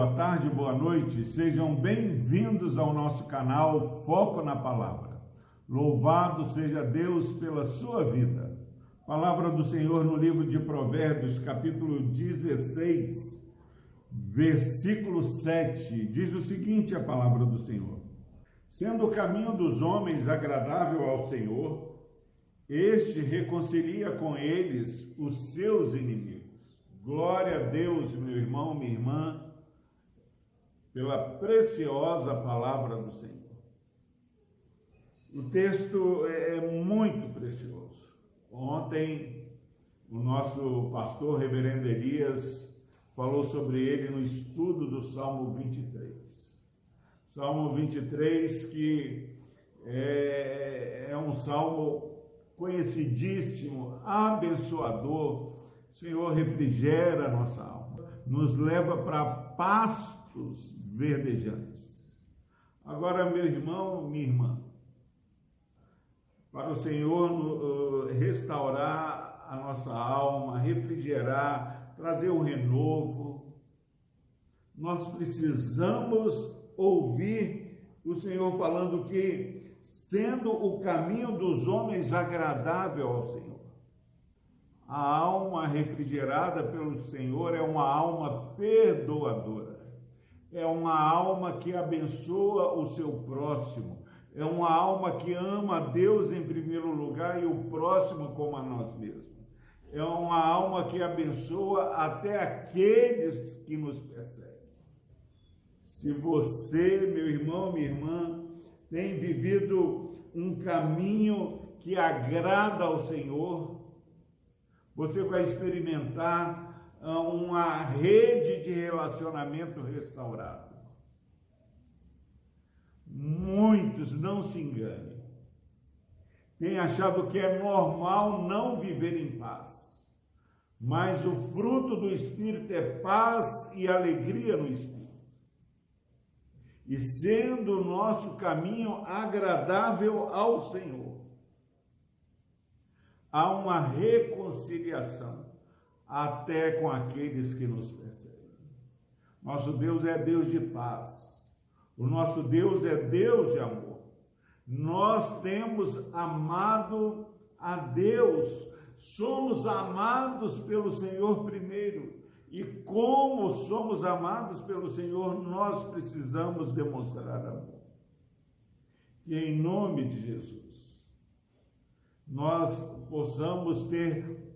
boa tarde, boa noite. Sejam bem-vindos ao nosso canal Foco na Palavra. Louvado seja Deus pela sua vida. Palavra do Senhor no livro de Provérbios, capítulo 16, versículo 7. Diz o seguinte: a palavra do Senhor: Sendo o caminho dos homens agradável ao Senhor, este reconcilia com eles os seus inimigos. Glória a Deus, meu irmão, minha irmã, pela preciosa palavra do Senhor. O texto é, é muito precioso. Ontem, o nosso pastor, reverendo Elias, falou sobre ele no estudo do Salmo 23. Salmo 23, que é, é um salmo conhecidíssimo, abençoador, Senhor, refrigera a nossa alma, nos leva para pastos verdejantes. Agora, meu irmão, minha irmã, para o Senhor uh, restaurar a nossa alma, refrigerar, trazer um renovo, nós precisamos ouvir o Senhor falando que, sendo o caminho dos homens agradável ao Senhor, a alma refrigerada pelo Senhor é uma alma perdoadora. É uma alma que abençoa o seu próximo. É uma alma que ama a Deus em primeiro lugar e o próximo como a nós mesmos. É uma alma que abençoa até aqueles que nos perseguem. Se você, meu irmão, minha irmã, tem vivido um caminho que agrada ao Senhor, você vai experimentar uma rede de relacionamento restaurado. Muitos, não se enganem, têm achado que é normal não viver em paz. Mas o fruto do Espírito é paz e alegria no Espírito. E sendo o nosso caminho agradável ao Senhor há uma reconciliação até com aqueles que nos perseguem. Nosso Deus é Deus de paz. O nosso Deus é Deus de amor. Nós temos amado a Deus. Somos amados pelo Senhor primeiro. E como somos amados pelo Senhor, nós precisamos demonstrar amor. E em nome de Jesus, nós possamos ter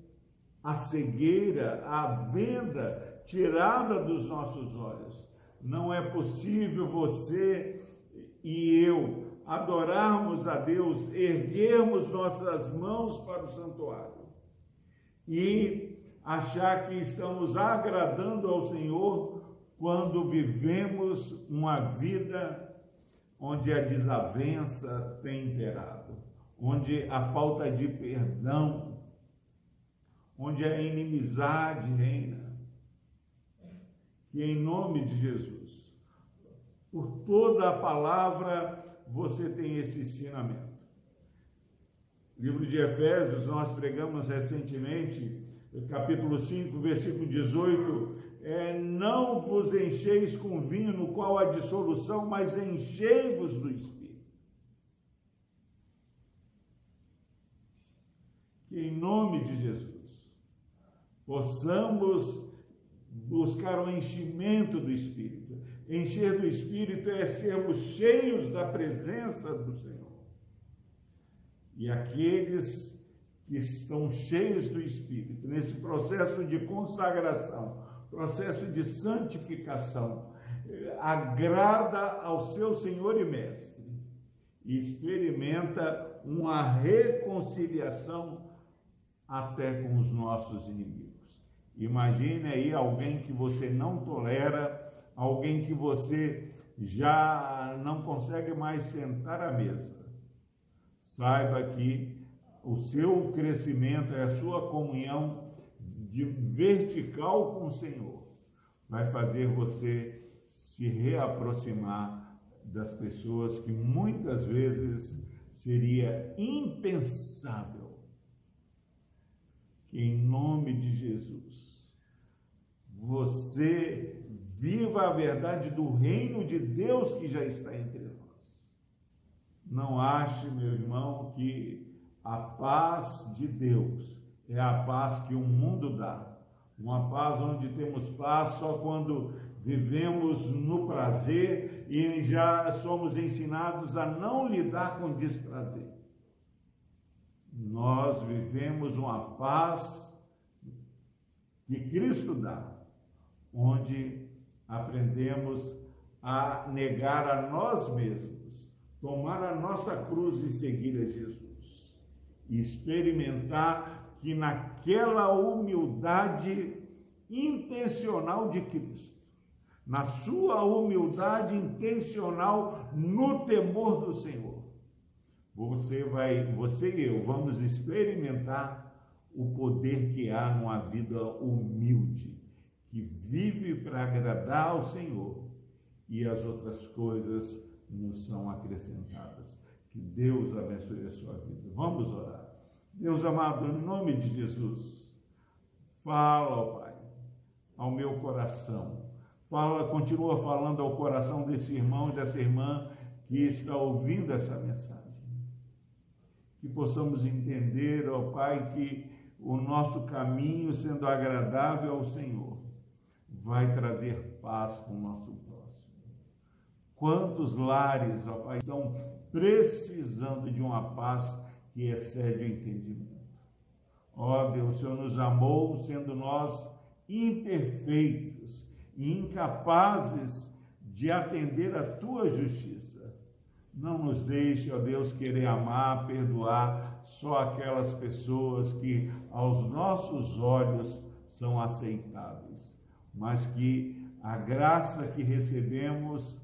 a cegueira, a venda tirada dos nossos olhos. Não é possível você e eu adorarmos a Deus, erguermos nossas mãos para o santuário e achar que estamos agradando ao Senhor quando vivemos uma vida onde a desavença tem imperado onde a falta de perdão, onde a inimizade reina. Que em nome de Jesus, por toda a palavra, você tem esse ensinamento. Livro de Efésios, nós pregamos recentemente, capítulo 5, versículo 18, é, não vos encheis com vinho no qual há dissolução, mas enchei-vos do Espírito. que em nome de Jesus possamos buscar o enchimento do Espírito. Encher do Espírito é sermos cheios da presença do Senhor. E aqueles que estão cheios do Espírito, nesse processo de consagração, processo de santificação, agrada ao seu Senhor e Mestre e experimenta uma reconciliação até com os nossos inimigos. Imagine aí alguém que você não tolera, alguém que você já não consegue mais sentar à mesa. Saiba que o seu crescimento, a sua comunhão vertical com o Senhor vai fazer você se reaproximar das pessoas que muitas vezes seria impensável em nome de Jesus, você viva a verdade do reino de Deus que já está entre nós. Não ache, meu irmão, que a paz de Deus é a paz que o mundo dá. Uma paz onde temos paz só quando vivemos no prazer e já somos ensinados a não lidar com desprazer. Nós vivemos uma paz que Cristo dá, onde aprendemos a negar a nós mesmos, tomar a nossa cruz e seguir a Jesus, e experimentar que naquela humildade intencional de Cristo, na sua humildade intencional no temor do Senhor, você vai, você e eu vamos experimentar o poder que há numa vida humilde, que vive para agradar ao Senhor e as outras coisas nos são acrescentadas. Que Deus abençoe a sua vida. Vamos orar. Deus amado, em nome de Jesus, fala, ó Pai, ao meu coração. Fala, continua falando ao coração desse irmão e dessa irmã que está ouvindo essa mensagem. Que possamos entender, ó Pai, que o nosso caminho sendo agradável ao Senhor, vai trazer paz para o nosso próximo. Quantos lares, ó Pai, estão precisando de uma paz que excede o entendimento? Ó Deus, o Senhor nos amou sendo nós imperfeitos e incapazes de atender a tua justiça. Não nos deixe, ó Deus, querer amar, perdoar, só aquelas pessoas que aos nossos olhos são aceitáveis, mas que a graça que recebemos,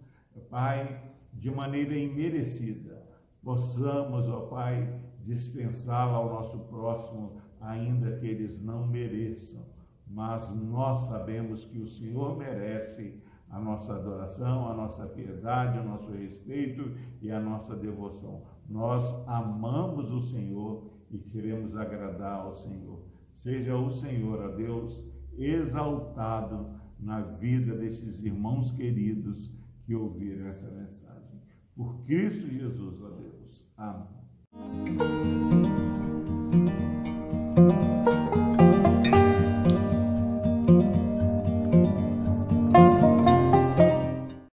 Pai, de maneira imerecida, possamos, ó Pai, dispensá-la ao nosso próximo, ainda que eles não mereçam. Mas nós sabemos que o Senhor merece a nossa adoração, a nossa piedade, o nosso respeito e a nossa devoção. Nós amamos o Senhor e queremos agradar ao Senhor. Seja o Senhor, a Deus, exaltado na vida desses irmãos queridos que ouviram essa mensagem. Por Cristo Jesus, ó Deus. Amém.